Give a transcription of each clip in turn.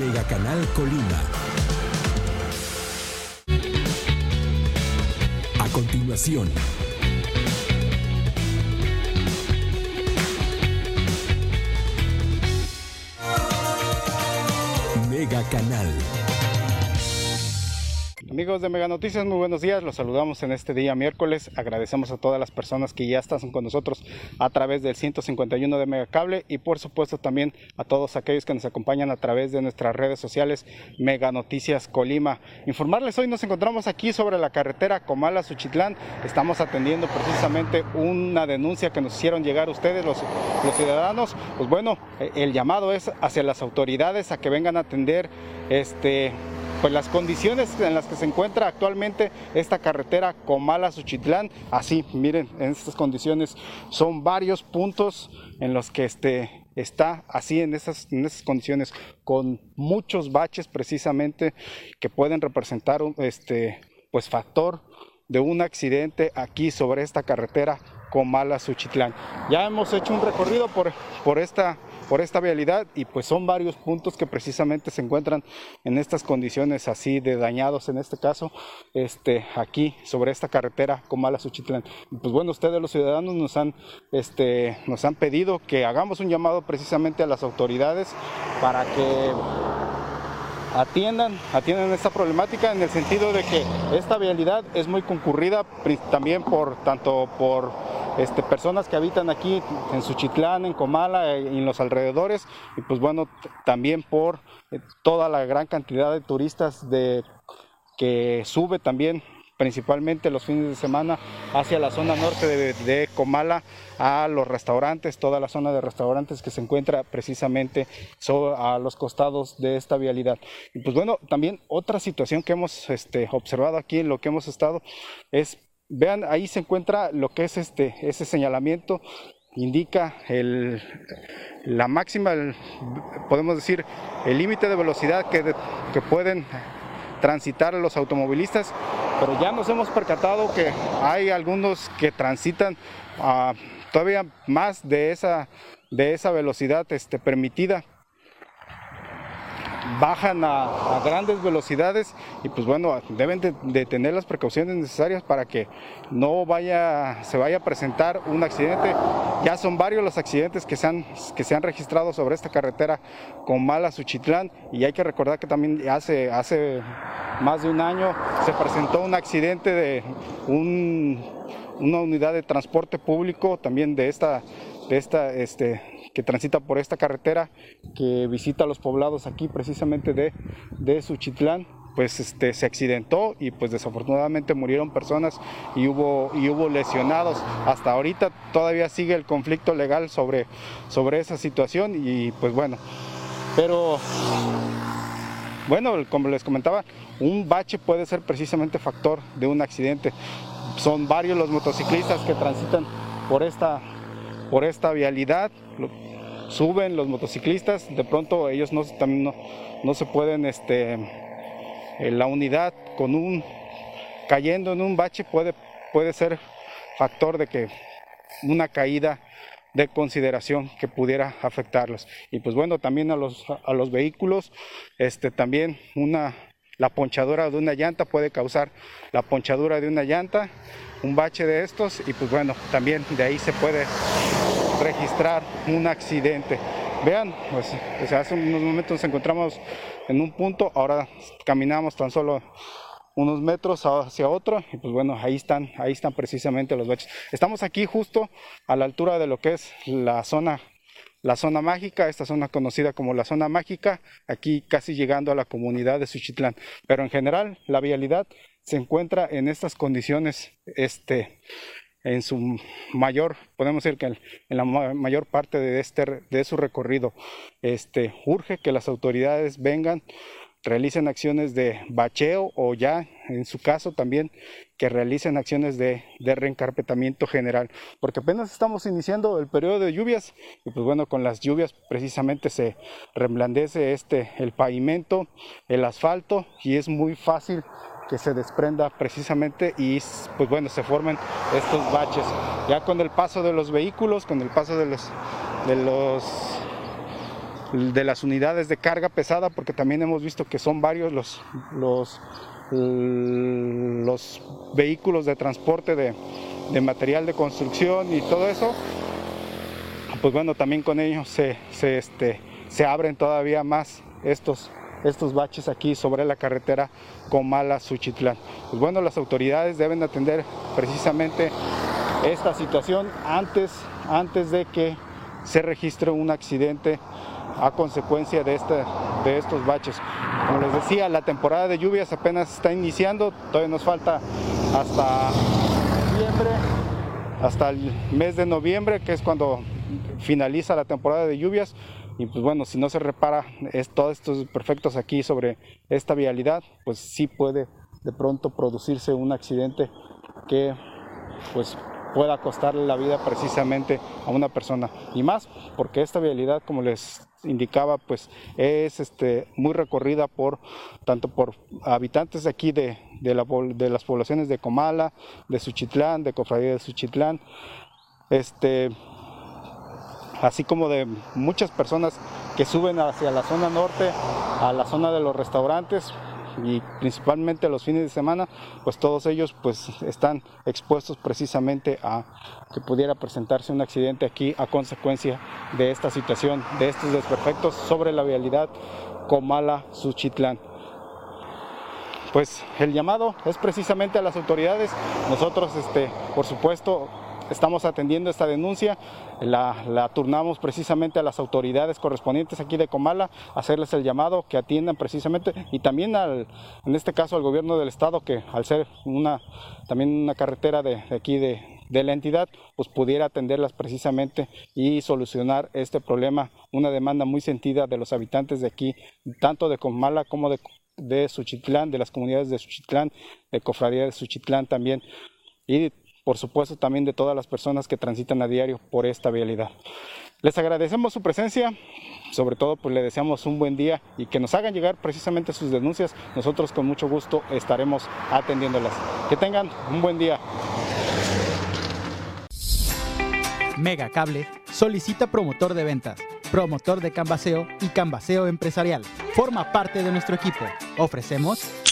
Mega Canal Colima. A continuación, Mega Canal. Amigos de Mega Noticias, muy buenos días. Los saludamos en este día miércoles. Agradecemos a todas las personas que ya están con nosotros a través del 151 de Megacable y por supuesto también a todos aquellos que nos acompañan a través de nuestras redes sociales Mega Noticias Colima. Informarles hoy nos encontramos aquí sobre la carretera Comala Suchitlán. Estamos atendiendo precisamente una denuncia que nos hicieron llegar ustedes los, los ciudadanos. Pues bueno, el llamado es hacia las autoridades a que vengan a atender este pues las condiciones en las que se encuentra actualmente esta carretera Comala-Suchitlán, así, miren, en estas condiciones son varios puntos en los que este, está así en esas, en esas condiciones, con muchos baches precisamente que pueden representar un este, pues, factor de un accidente aquí sobre esta carretera Comala-Suchitlán. Ya hemos hecho un recorrido por, por esta por esta vialidad y pues son varios puntos que precisamente se encuentran en estas condiciones así de dañados en este caso este aquí sobre esta carretera Comala Suchitlán. Pues bueno, ustedes los ciudadanos nos han este nos han pedido que hagamos un llamado precisamente a las autoridades para que atiendan, atiendan esta problemática en el sentido de que esta vialidad es muy concurrida también por tanto por este, personas que habitan aquí en Suchitlán, en Comala y en los alrededores, y pues bueno, también por eh, toda la gran cantidad de turistas que sube también principalmente los fines de semana hacia la zona norte de, Comala, a los restaurantes, toda la zona de restaurantes que se encuentra precisamente a los costados de esta vialidad. Y pues bueno, también otra situación que hemos este, observado aquí en lo que hemos estado es, vean, ahí se encuentra lo que es este, ese señalamiento. Indica el, la máxima, podemos decir, el límite de velocidad que, que pueden transitar los automovilistas, pero ya nos hemos percatado que hay algunos que transitan ah, todavía más de esa, de esa velocidad este, permitida bajan a, grandes velocidades y pues bueno, deben de, tener las precauciones necesarias para que no vaya, se vaya a presentar un accidente. Ya son varios los accidentes que se han, que se han registrado sobre esta carretera con Mala Suchitlán y hay que recordar que también hace, hace más de un año se presentó un accidente de una unidad de transporte público también de esta, de esta este, transita por esta carretera que visita los poblados aquí precisamente de, de Suchitlán pues este, se accidentó y pues desafortunadamente murieron personas y hubo, y hubo lesionados. Hasta ahorita todavía sigue el conflicto legal sobre, sobre esa situación y pues bueno, pero bueno, como les comentaba, un bache puede ser precisamente factor de un accidente. Son varios los motociclistas que transitan por esta, por esta vialidad, suben los motociclistas, de pronto ellos no, también no, se pueden, este, la unidad con un, cayendo en un bache puede, puede ser factor de que una caída de consideración que pudiera afectarlos. Y pues bueno, también a los, a los vehículos, este, también una, la ponchadura de una llanta puede causar la ponchadura de una llanta, un bache de estos y pues bueno, también de ahí se puede registrar un accidente. Vean, pues, hace unos momentos nos encontramos en un punto, ahora caminamos tan solo unos metros hacia otro y pues bueno, ahí están, ahí están precisamente los baches. Estamos aquí justo a la altura de lo que es la zona la zona mágica, esta zona conocida como la zona mágica, aquí casi llegando a la comunidad de Suchitlán. Pero en general, la vialidad se encuentra en estas condiciones, este, en su mayor, podemos decir que en la mayor parte de, este, de su recorrido. Este, urge que las autoridades vengan, realicen acciones de bacheo o ya, en su caso también, que realicen acciones de, de reencarpetamiento general, porque apenas estamos iniciando el periodo de lluvias y pues bueno, con las lluvias precisamente se reblandece este, el pavimento, el asfalto y es muy fácil que se desprenda precisamente y pues bueno, se formen estos baches. Ya con el paso de los vehículos, con el paso de los de las unidades de carga pesada, porque también hemos visto que son varios los los, los vehículos de transporte de, de material de construcción y todo eso, pues bueno, también con ellos se, se, este, se abren todavía más estos estos baches aquí sobre la carretera Comala-Suchitlán. Pues bueno, las autoridades deben atender precisamente esta situación antes, antes de que se registre un accidente a consecuencia de, este, de estos baches. Como les decía, la temporada de lluvias apenas está iniciando, todavía nos falta hasta noviembre, hasta el mes de noviembre, que es cuando finaliza la temporada de lluvias. Y pues bueno, si no se repara es, todos estos perfectos aquí sobre esta vialidad, pues sí puede de pronto producirse un accidente que pues pueda costarle la vida precisamente a una persona. Y más porque esta vialidad, como les indicaba, pues es este, muy recorrida por tanto por habitantes de aquí de, de, la, de las poblaciones de Comala, de Suchitlán, de Cofradía de Suchitlán, este, así como de muchas personas que suben hacia la zona norte, a la zona de los restaurantes y principalmente los fines de semana, pues todos ellos pues están expuestos precisamente a que pudiera presentarse un accidente aquí a consecuencia de esta situación, de estos desperfectos sobre la vialidad Comala-Suchitlán pues el llamado es precisamente a las autoridades. Nosotros, este, por supuesto, estamos atendiendo esta denuncia, la, turnamos precisamente a las autoridades correspondientes aquí de Comala, hacerles el llamado que atiendan precisamente y también al, en este caso al gobierno del estado que al ser una también una carretera de, aquí de, la entidad, pues pudiera atenderlas precisamente y solucionar este problema, una demanda muy sentida de los habitantes de aquí, tanto de Comala como de, de Suchitlán, de las comunidades de Suchitlán, de Cofradía de Suchitlán también. Y por supuesto también de todas las personas que transitan a diario por esta vialidad. Les agradecemos su presencia, sobre todo pues le deseamos un buen día y que nos hagan llegar precisamente sus denuncias. Nosotros con mucho gusto estaremos atendiéndolas. Que tengan un buen día. Mega Cable solicita promotor de ventas, promotor de canvaseo y canvaseo empresarial. Forma parte de nuestro equipo. Ofrecemos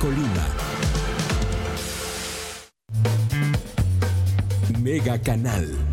Colima. Mega Canal.